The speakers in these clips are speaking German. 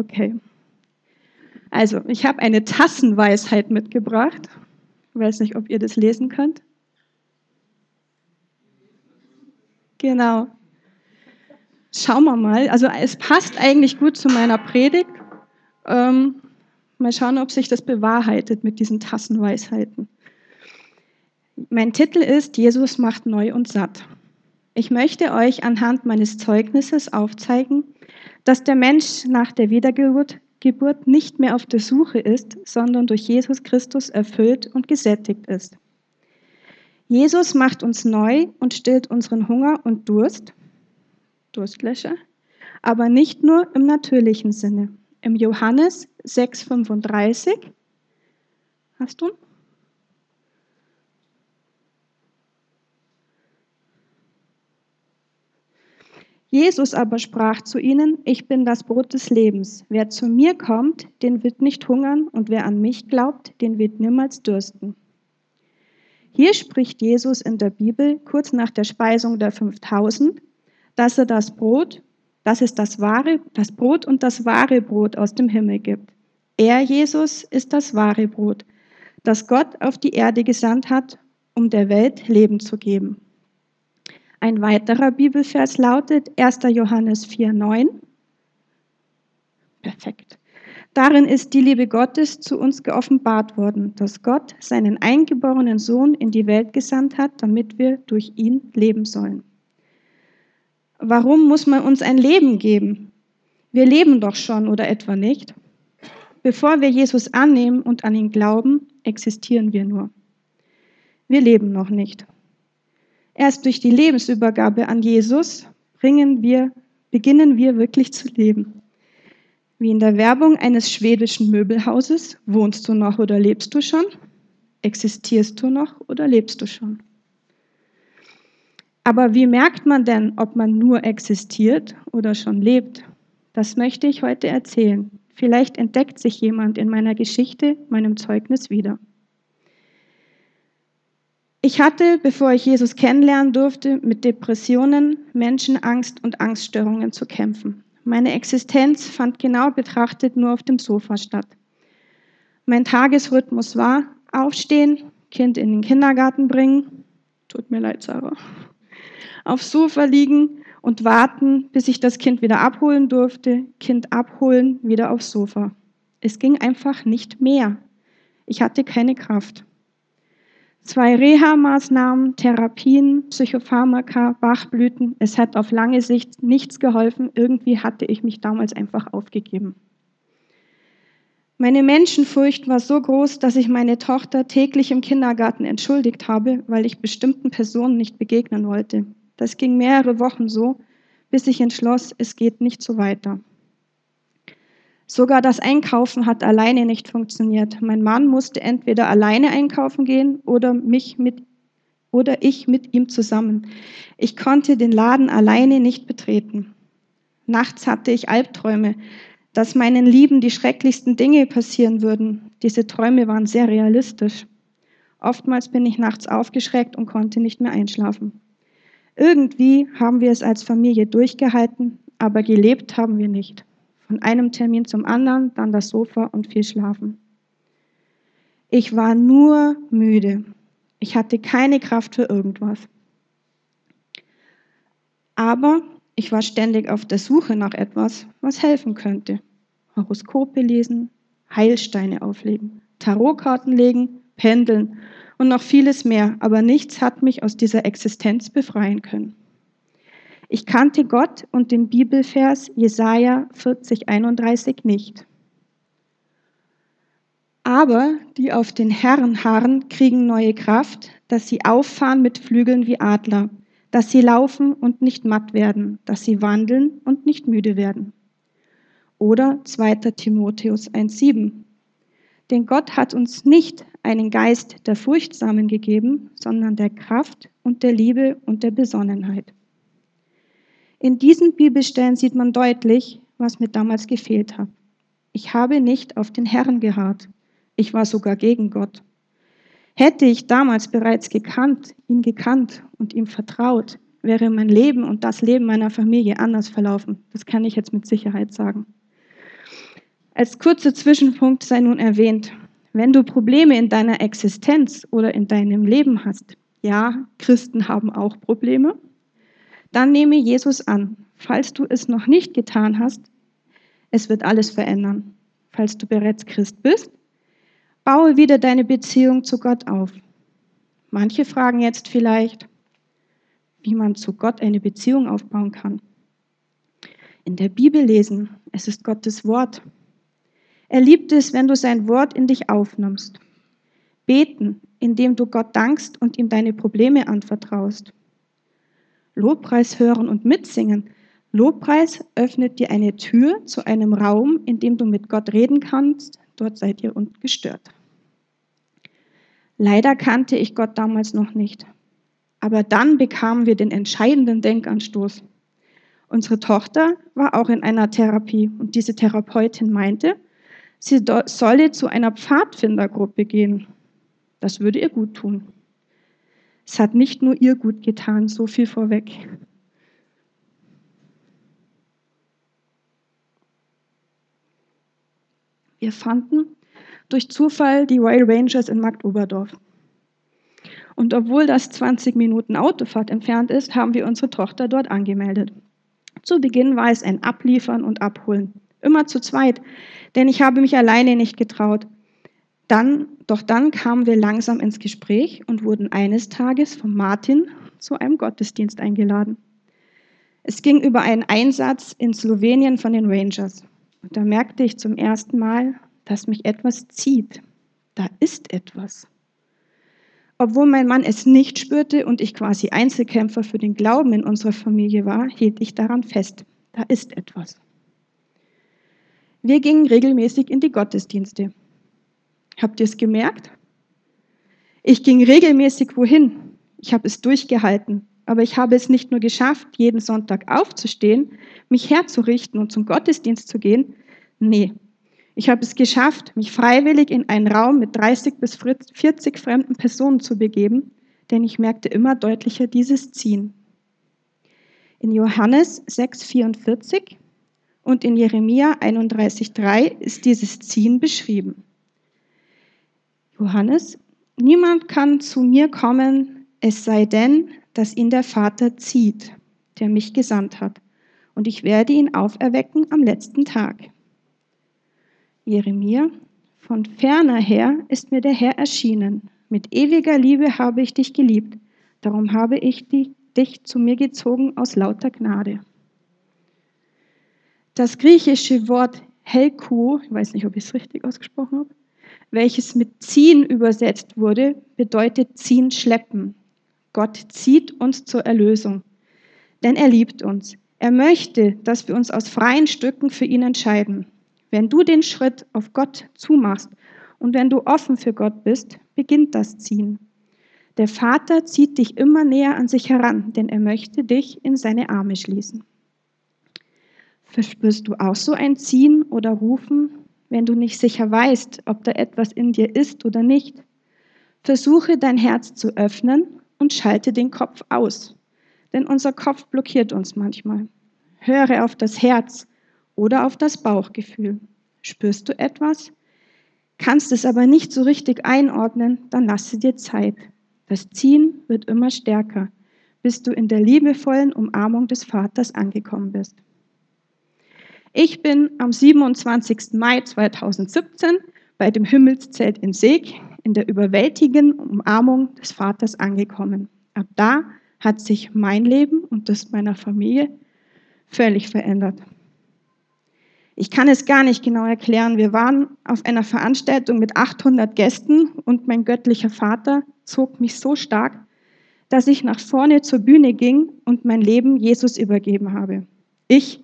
Okay. Also, ich habe eine Tassenweisheit mitgebracht. Ich weiß nicht, ob ihr das lesen könnt. Genau. Schauen wir mal. Also, es passt eigentlich gut zu meiner Predigt. Ähm, mal schauen, ob sich das bewahrheitet mit diesen Tassenweisheiten. Mein Titel ist Jesus macht neu und satt. Ich möchte euch anhand meines Zeugnisses aufzeigen, dass der Mensch nach der Wiedergeburt Geburt nicht mehr auf der Suche ist, sondern durch Jesus Christus erfüllt und gesättigt ist. Jesus macht uns neu und stillt unseren Hunger und Durst, Durstlöscher, aber nicht nur im natürlichen Sinne. Im Johannes 6,35, hast du? Jesus aber sprach zu ihnen, ich bin das Brot des Lebens. Wer zu mir kommt, den wird nicht hungern, und wer an mich glaubt, den wird niemals dürsten. Hier spricht Jesus in der Bibel kurz nach der Speisung der 5000, dass er das Brot, dass es das wahre, das Brot und das wahre Brot aus dem Himmel gibt. Er, Jesus, ist das wahre Brot, das Gott auf die Erde gesandt hat, um der Welt Leben zu geben. Ein weiterer Bibelvers lautet 1. Johannes 4,9. Perfekt. Darin ist die Liebe Gottes zu uns geoffenbart worden, dass Gott seinen eingeborenen Sohn in die Welt gesandt hat, damit wir durch ihn leben sollen. Warum muss man uns ein Leben geben? Wir leben doch schon oder etwa nicht? Bevor wir Jesus annehmen und an ihn glauben, existieren wir nur. Wir leben noch nicht. Erst durch die Lebensübergabe an Jesus bringen wir, beginnen wir wirklich zu leben. Wie in der Werbung eines schwedischen Möbelhauses, wohnst du noch oder lebst du schon? Existierst du noch oder lebst du schon? Aber wie merkt man denn, ob man nur existiert oder schon lebt? Das möchte ich heute erzählen. Vielleicht entdeckt sich jemand in meiner Geschichte, meinem Zeugnis wieder. Ich hatte, bevor ich Jesus kennenlernen durfte, mit Depressionen, Menschenangst und Angststörungen zu kämpfen. Meine Existenz fand genau betrachtet nur auf dem Sofa statt. Mein Tagesrhythmus war aufstehen, Kind in den Kindergarten bringen, tut mir leid, Sarah, aufs Sofa liegen und warten, bis ich das Kind wieder abholen durfte, Kind abholen, wieder aufs Sofa. Es ging einfach nicht mehr. Ich hatte keine Kraft. Zwei Reha-Maßnahmen, Therapien, Psychopharmaka, Bachblüten. Es hat auf lange Sicht nichts geholfen. Irgendwie hatte ich mich damals einfach aufgegeben. Meine Menschenfurcht war so groß, dass ich meine Tochter täglich im Kindergarten entschuldigt habe, weil ich bestimmten Personen nicht begegnen wollte. Das ging mehrere Wochen so, bis ich entschloss, es geht nicht so weiter. Sogar das Einkaufen hat alleine nicht funktioniert. Mein Mann musste entweder alleine einkaufen gehen oder mich mit oder ich mit ihm zusammen. Ich konnte den Laden alleine nicht betreten. Nachts hatte ich Albträume, dass meinen Lieben die schrecklichsten Dinge passieren würden. Diese Träume waren sehr realistisch. Oftmals bin ich nachts aufgeschreckt und konnte nicht mehr einschlafen. Irgendwie haben wir es als Familie durchgehalten, aber gelebt haben wir nicht. Von einem Termin zum anderen, dann das Sofa und viel Schlafen. Ich war nur müde. Ich hatte keine Kraft für irgendwas. Aber ich war ständig auf der Suche nach etwas, was helfen könnte. Horoskope lesen, Heilsteine auflegen, Tarotkarten legen, pendeln und noch vieles mehr, aber nichts hat mich aus dieser Existenz befreien können. Ich kannte Gott und den Bibelvers Jesaja 40, 31 nicht. Aber die auf den Herrn harren, kriegen neue Kraft, dass sie auffahren mit Flügeln wie Adler, dass sie laufen und nicht matt werden, dass sie wandeln und nicht müde werden. Oder 2. Timotheus 1,7. Denn Gott hat uns nicht einen Geist der Furchtsamen gegeben, sondern der Kraft und der Liebe und der Besonnenheit. In diesen Bibelstellen sieht man deutlich, was mir damals gefehlt hat. Ich habe nicht auf den Herrn geharrt. Ich war sogar gegen Gott. Hätte ich damals bereits gekannt, ihn gekannt und ihm vertraut, wäre mein Leben und das Leben meiner Familie anders verlaufen. Das kann ich jetzt mit Sicherheit sagen. Als kurzer Zwischenpunkt sei nun erwähnt, wenn du Probleme in deiner Existenz oder in deinem Leben hast, ja, Christen haben auch Probleme, dann nehme Jesus an. Falls du es noch nicht getan hast, es wird alles verändern. Falls du bereits Christ bist, baue wieder deine Beziehung zu Gott auf. Manche fragen jetzt vielleicht, wie man zu Gott eine Beziehung aufbauen kann. In der Bibel lesen, es ist Gottes Wort. Er liebt es, wenn du sein Wort in dich aufnimmst. Beten, indem du Gott dankst und ihm deine Probleme anvertraust. Lobpreis hören und mitsingen. Lobpreis öffnet dir eine Tür zu einem Raum, in dem du mit Gott reden kannst. Dort seid ihr ungestört. Leider kannte ich Gott damals noch nicht. Aber dann bekamen wir den entscheidenden Denkanstoß. Unsere Tochter war auch in einer Therapie und diese Therapeutin meinte, sie solle zu einer Pfadfindergruppe gehen. Das würde ihr gut tun. Es hat nicht nur ihr gut getan, so viel vorweg. Wir fanden durch Zufall die Royal Rangers in Marktoberdorf. Und obwohl das 20 Minuten Autofahrt entfernt ist, haben wir unsere Tochter dort angemeldet. Zu Beginn war es ein Abliefern und Abholen. Immer zu zweit, denn ich habe mich alleine nicht getraut. Dann, doch dann kamen wir langsam ins Gespräch und wurden eines Tages von Martin zu einem Gottesdienst eingeladen. Es ging über einen Einsatz in Slowenien von den Rangers. Und da merkte ich zum ersten Mal, dass mich etwas zieht. Da ist etwas. Obwohl mein Mann es nicht spürte und ich quasi Einzelkämpfer für den Glauben in unserer Familie war, hielt ich daran fest. Da ist etwas. Wir gingen regelmäßig in die Gottesdienste. Habt ihr es gemerkt? Ich ging regelmäßig wohin. Ich habe es durchgehalten. Aber ich habe es nicht nur geschafft, jeden Sonntag aufzustehen, mich herzurichten und zum Gottesdienst zu gehen. Nee, ich habe es geschafft, mich freiwillig in einen Raum mit 30 bis 40 fremden Personen zu begeben, denn ich merkte immer deutlicher dieses Ziehen. In Johannes 6,44 und in Jeremia 31,3 ist dieses Ziehen beschrieben. Johannes, niemand kann zu mir kommen, es sei denn, dass ihn der Vater zieht, der mich gesandt hat, und ich werde ihn auferwecken am letzten Tag. Jeremia, von ferner her ist mir der Herr erschienen, mit ewiger Liebe habe ich dich geliebt, darum habe ich dich zu mir gezogen aus lauter Gnade. Das griechische Wort Helku, ich weiß nicht, ob ich es richtig ausgesprochen habe, welches mit ziehen übersetzt wurde, bedeutet ziehen, schleppen. Gott zieht uns zur Erlösung, denn er liebt uns. Er möchte, dass wir uns aus freien Stücken für ihn entscheiden. Wenn du den Schritt auf Gott zumachst und wenn du offen für Gott bist, beginnt das Ziehen. Der Vater zieht dich immer näher an sich heran, denn er möchte dich in seine Arme schließen. Verspürst du auch so ein Ziehen oder Rufen, wenn du nicht sicher weißt, ob da etwas in dir ist oder nicht? Versuche dein Herz zu öffnen und schalte den Kopf aus, denn unser Kopf blockiert uns manchmal. Höre auf das Herz oder auf das Bauchgefühl. Spürst du etwas? Kannst es aber nicht so richtig einordnen, dann lasse dir Zeit. Das Ziehen wird immer stärker, bis du in der liebevollen Umarmung des Vaters angekommen bist. Ich bin am 27. Mai 2017 bei dem Himmelszelt in Seeg in der überwältigenden Umarmung des Vaters angekommen. Ab da hat sich mein Leben und das meiner Familie völlig verändert. Ich kann es gar nicht genau erklären. Wir waren auf einer Veranstaltung mit 800 Gästen und mein göttlicher Vater zog mich so stark, dass ich nach vorne zur Bühne ging und mein Leben Jesus übergeben habe. Ich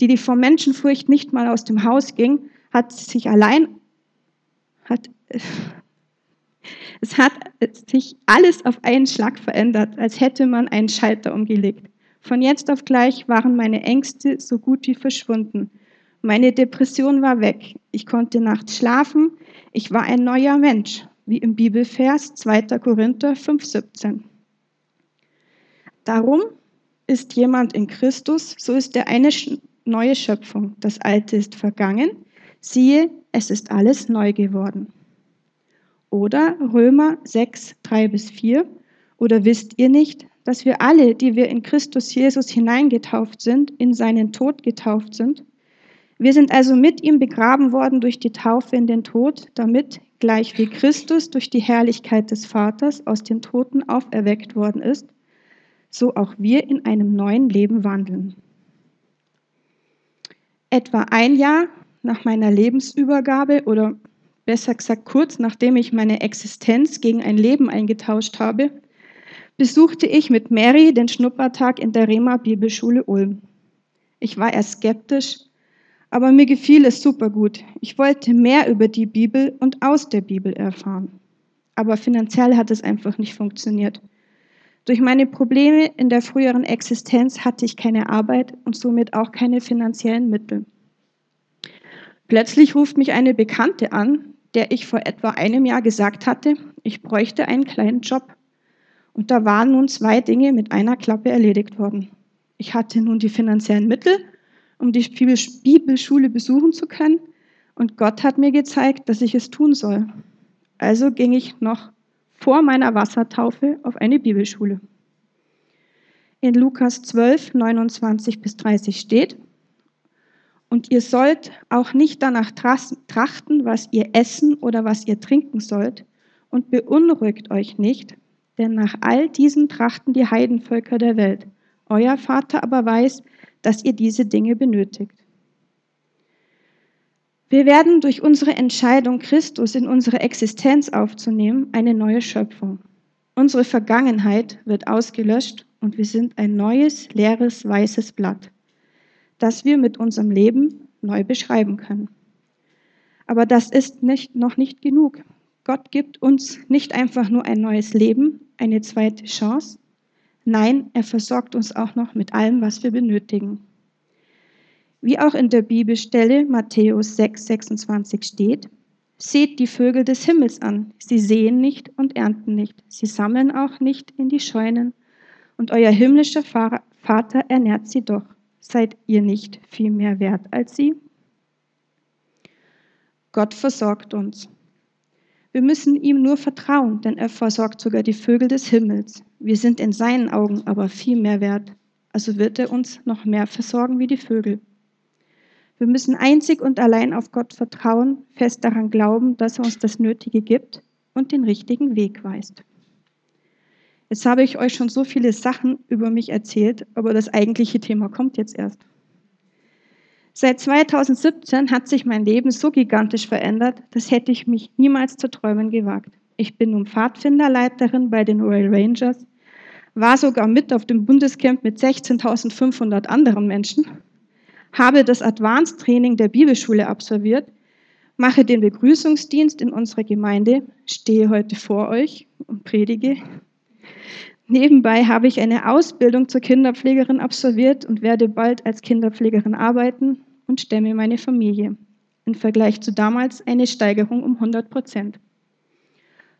die, die vor Menschenfurcht nicht mal aus dem Haus ging, hat sich allein, hat, es hat sich alles auf einen Schlag verändert, als hätte man einen Schalter umgelegt. Von jetzt auf gleich waren meine Ängste so gut wie verschwunden. Meine Depression war weg. Ich konnte nachts schlafen. Ich war ein neuer Mensch, wie im Bibelvers 2. Korinther 5,17. Darum ist jemand in Christus, so ist er eine neue Schöpfung. Das Alte ist vergangen, Siehe, es ist alles neu geworden. Oder Römer 6, 3 bis 4. Oder wisst ihr nicht, dass wir alle, die wir in Christus Jesus hineingetauft sind, in seinen Tod getauft sind? Wir sind also mit ihm begraben worden durch die Taufe in den Tod, damit, gleich wie Christus durch die Herrlichkeit des Vaters aus den Toten auferweckt worden ist, so auch wir in einem neuen Leben wandeln. Etwa ein Jahr nach meiner Lebensübergabe oder besser gesagt kurz nachdem ich meine Existenz gegen ein Leben eingetauscht habe, besuchte ich mit Mary den Schnuppertag in der Rema Bibelschule Ulm. Ich war erst skeptisch, aber mir gefiel es super gut. Ich wollte mehr über die Bibel und aus der Bibel erfahren. Aber finanziell hat es einfach nicht funktioniert. Durch meine Probleme in der früheren Existenz hatte ich keine Arbeit und somit auch keine finanziellen Mittel. Plötzlich ruft mich eine Bekannte an, der ich vor etwa einem Jahr gesagt hatte, ich bräuchte einen kleinen Job. Und da waren nun zwei Dinge mit einer Klappe erledigt worden. Ich hatte nun die finanziellen Mittel um die Bibelschule besuchen zu können. Und Gott hat mir gezeigt, dass ich es tun soll. Also ging ich noch vor meiner Wassertaufe auf eine Bibelschule. In Lukas 12, 29 bis 30 steht, und ihr sollt auch nicht danach trachten, was ihr essen oder was ihr trinken sollt, und beunruhigt euch nicht, denn nach all diesen trachten die Heidenvölker der Welt. Euer Vater aber weiß, dass ihr diese Dinge benötigt. Wir werden durch unsere Entscheidung, Christus in unsere Existenz aufzunehmen, eine neue Schöpfung. Unsere Vergangenheit wird ausgelöscht und wir sind ein neues, leeres, weißes Blatt, das wir mit unserem Leben neu beschreiben können. Aber das ist nicht, noch nicht genug. Gott gibt uns nicht einfach nur ein neues Leben, eine zweite Chance, Nein, er versorgt uns auch noch mit allem, was wir benötigen. Wie auch in der Bibelstelle Matthäus 6, 26 steht, Seht die Vögel des Himmels an. Sie sehen nicht und ernten nicht. Sie sammeln auch nicht in die Scheunen. Und euer himmlischer Vater ernährt sie doch. Seid ihr nicht viel mehr wert als sie? Gott versorgt uns. Wir müssen ihm nur vertrauen, denn er versorgt sogar die Vögel des Himmels. Wir sind in seinen Augen aber viel mehr wert, also wird er uns noch mehr versorgen wie die Vögel. Wir müssen einzig und allein auf Gott vertrauen, fest daran glauben, dass er uns das Nötige gibt und den richtigen Weg weist. Jetzt habe ich euch schon so viele Sachen über mich erzählt, aber das eigentliche Thema kommt jetzt erst. Seit 2017 hat sich mein Leben so gigantisch verändert, das hätte ich mich niemals zu träumen gewagt. Ich bin nun Pfadfinderleiterin bei den Royal Rangers, war sogar mit auf dem Bundescamp mit 16.500 anderen Menschen, habe das Advanced Training der Bibelschule absolviert, mache den Begrüßungsdienst in unserer Gemeinde, stehe heute vor euch und predige. Nebenbei habe ich eine Ausbildung zur Kinderpflegerin absolviert und werde bald als Kinderpflegerin arbeiten und stemme meine Familie. Im Vergleich zu damals eine Steigerung um 100 Prozent.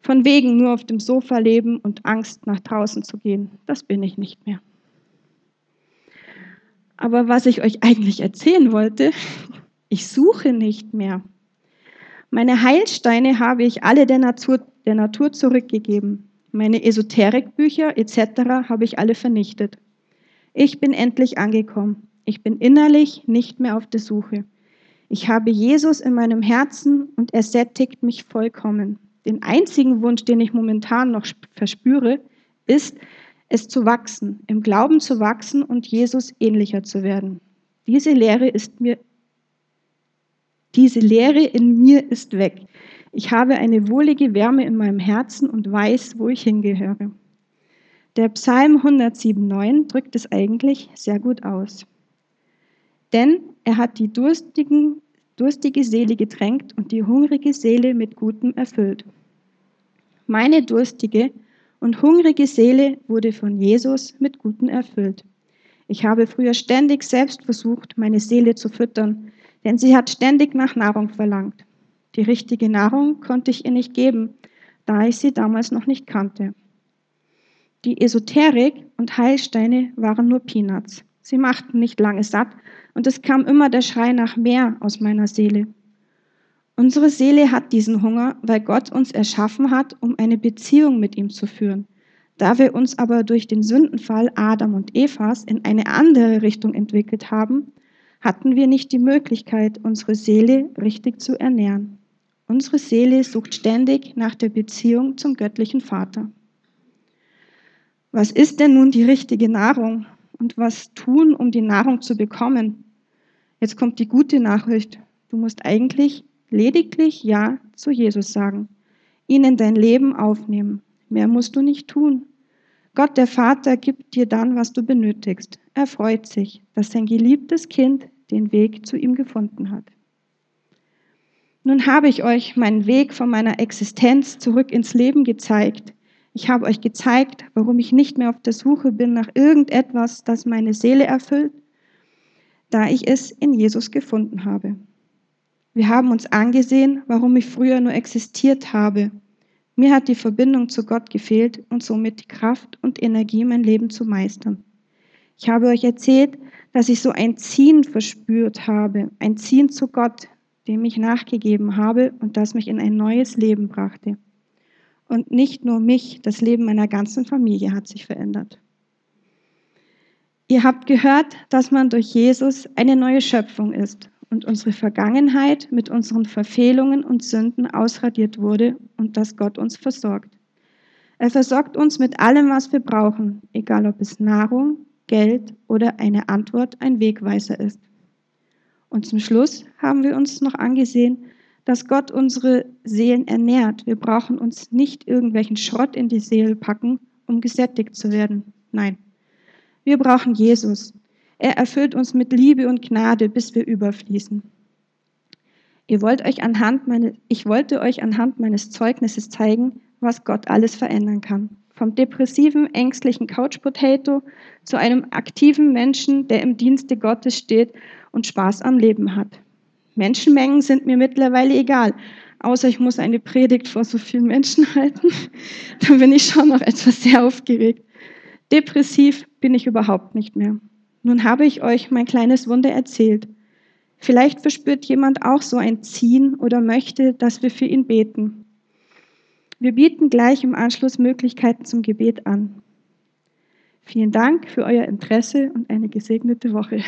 Von wegen nur auf dem Sofa leben und Angst nach draußen zu gehen, das bin ich nicht mehr. Aber was ich euch eigentlich erzählen wollte, ich suche nicht mehr. Meine Heilsteine habe ich alle der Natur, der Natur zurückgegeben. Meine Esoterikbücher etc. habe ich alle vernichtet. Ich bin endlich angekommen. Ich bin innerlich nicht mehr auf der Suche. Ich habe Jesus in meinem Herzen und er sättigt mich vollkommen. Den einzigen Wunsch, den ich momentan noch verspüre, ist, es zu wachsen, im Glauben zu wachsen und Jesus ähnlicher zu werden. Diese Lehre ist mir, diese Lehre in mir ist weg. Ich habe eine wohlige Wärme in meinem Herzen und weiß, wo ich hingehöre. Der Psalm 107,9 drückt es eigentlich sehr gut aus. Denn er hat die durstigen, durstige Seele getränkt und die hungrige Seele mit Gutem erfüllt. Meine durstige und hungrige Seele wurde von Jesus mit Gutem erfüllt. Ich habe früher ständig selbst versucht, meine Seele zu füttern, denn sie hat ständig nach Nahrung verlangt. Die richtige Nahrung konnte ich ihr nicht geben, da ich sie damals noch nicht kannte. Die Esoterik und Heilsteine waren nur Peanuts. Sie machten nicht lange satt und es kam immer der Schrei nach mehr aus meiner Seele. Unsere Seele hat diesen Hunger, weil Gott uns erschaffen hat, um eine Beziehung mit ihm zu führen. Da wir uns aber durch den Sündenfall Adam und Evas in eine andere Richtung entwickelt haben, hatten wir nicht die Möglichkeit, unsere Seele richtig zu ernähren. Unsere Seele sucht ständig nach der Beziehung zum göttlichen Vater. Was ist denn nun die richtige Nahrung und was tun, um die Nahrung zu bekommen? Jetzt kommt die gute Nachricht. Du musst eigentlich lediglich Ja zu Jesus sagen, ihn in dein Leben aufnehmen. Mehr musst du nicht tun. Gott, der Vater, gibt dir dann, was du benötigst. Er freut sich, dass sein geliebtes Kind den Weg zu ihm gefunden hat. Nun habe ich euch meinen Weg von meiner Existenz zurück ins Leben gezeigt. Ich habe euch gezeigt, warum ich nicht mehr auf der Suche bin nach irgendetwas, das meine Seele erfüllt, da ich es in Jesus gefunden habe. Wir haben uns angesehen, warum ich früher nur existiert habe. Mir hat die Verbindung zu Gott gefehlt und somit die Kraft und Energie, mein Leben zu meistern. Ich habe euch erzählt, dass ich so ein Ziehen verspürt habe, ein Ziehen zu Gott, dem ich nachgegeben habe und das mich in ein neues Leben brachte. Und nicht nur mich, das Leben meiner ganzen Familie hat sich verändert. Ihr habt gehört, dass man durch Jesus eine neue Schöpfung ist und unsere Vergangenheit mit unseren Verfehlungen und Sünden ausradiert wurde und dass Gott uns versorgt. Er versorgt uns mit allem, was wir brauchen, egal ob es Nahrung, Geld oder eine Antwort ein Wegweiser ist. Und zum Schluss haben wir uns noch angesehen, dass Gott unsere Seelen ernährt. Wir brauchen uns nicht irgendwelchen Schrott in die Seele packen, um gesättigt zu werden. Nein, wir brauchen Jesus. Er erfüllt uns mit Liebe und Gnade, bis wir überfließen. Ihr wollt euch anhand meine, ich wollte euch anhand meines Zeugnisses zeigen, was Gott alles verändern kann. Vom depressiven, ängstlichen Couch Potato zu einem aktiven Menschen, der im Dienste Gottes steht und Spaß am Leben hat. Menschenmengen sind mir mittlerweile egal, außer ich muss eine Predigt vor so vielen Menschen halten. Dann bin ich schon noch etwas sehr aufgeregt. Depressiv bin ich überhaupt nicht mehr. Nun habe ich euch mein kleines Wunder erzählt. Vielleicht verspürt jemand auch so ein Ziehen oder möchte, dass wir für ihn beten. Wir bieten gleich im Anschluss Möglichkeiten zum Gebet an. Vielen Dank für euer Interesse und eine gesegnete Woche.